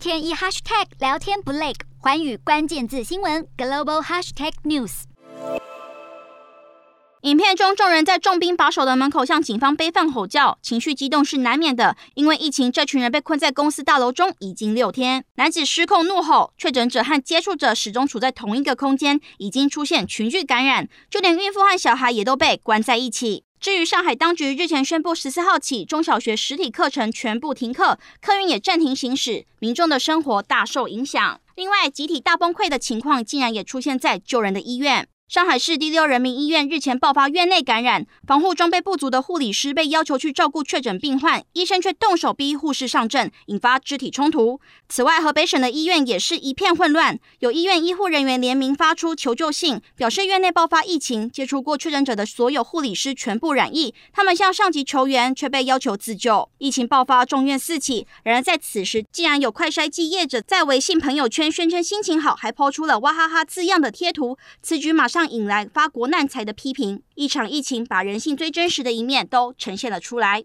天一 hashtag 聊天不累，寰宇关键字新闻 global hashtag news。影片中，众人在重兵把守的门口向警方悲愤吼叫，情绪激动是难免的。因为疫情，这群人被困在公司大楼中已经六天。男子失控怒吼，确诊者和接触者始终处在同一个空间，已经出现群聚感染，就连孕妇和小孩也都被关在一起。至于上海当局日前宣布，十四号起中小学实体课程全部停课，客运也暂停行驶，民众的生活大受影响。另外，集体大崩溃的情况竟然也出现在救人的医院。上海市第六人民医院日前爆发院内感染，防护装备不足的护理师被要求去照顾确诊病患，医生却动手逼护士上阵，引发肢体冲突。此外，河北省的医院也是一片混乱，有医院医护人员联名发出求救信，表示院内爆发疫情，接触过确诊者的所有护理师全部染疫，他们向上级求援，却被要求自救。疫情爆发，众院四起。然而在此时，竟然有快筛剂业者在微信朋友圈宣称心情好，还抛出了哇哈哈字样的贴图，此举马上让。引来发国难财的批评，一场疫情把人性最真实的一面都呈现了出来。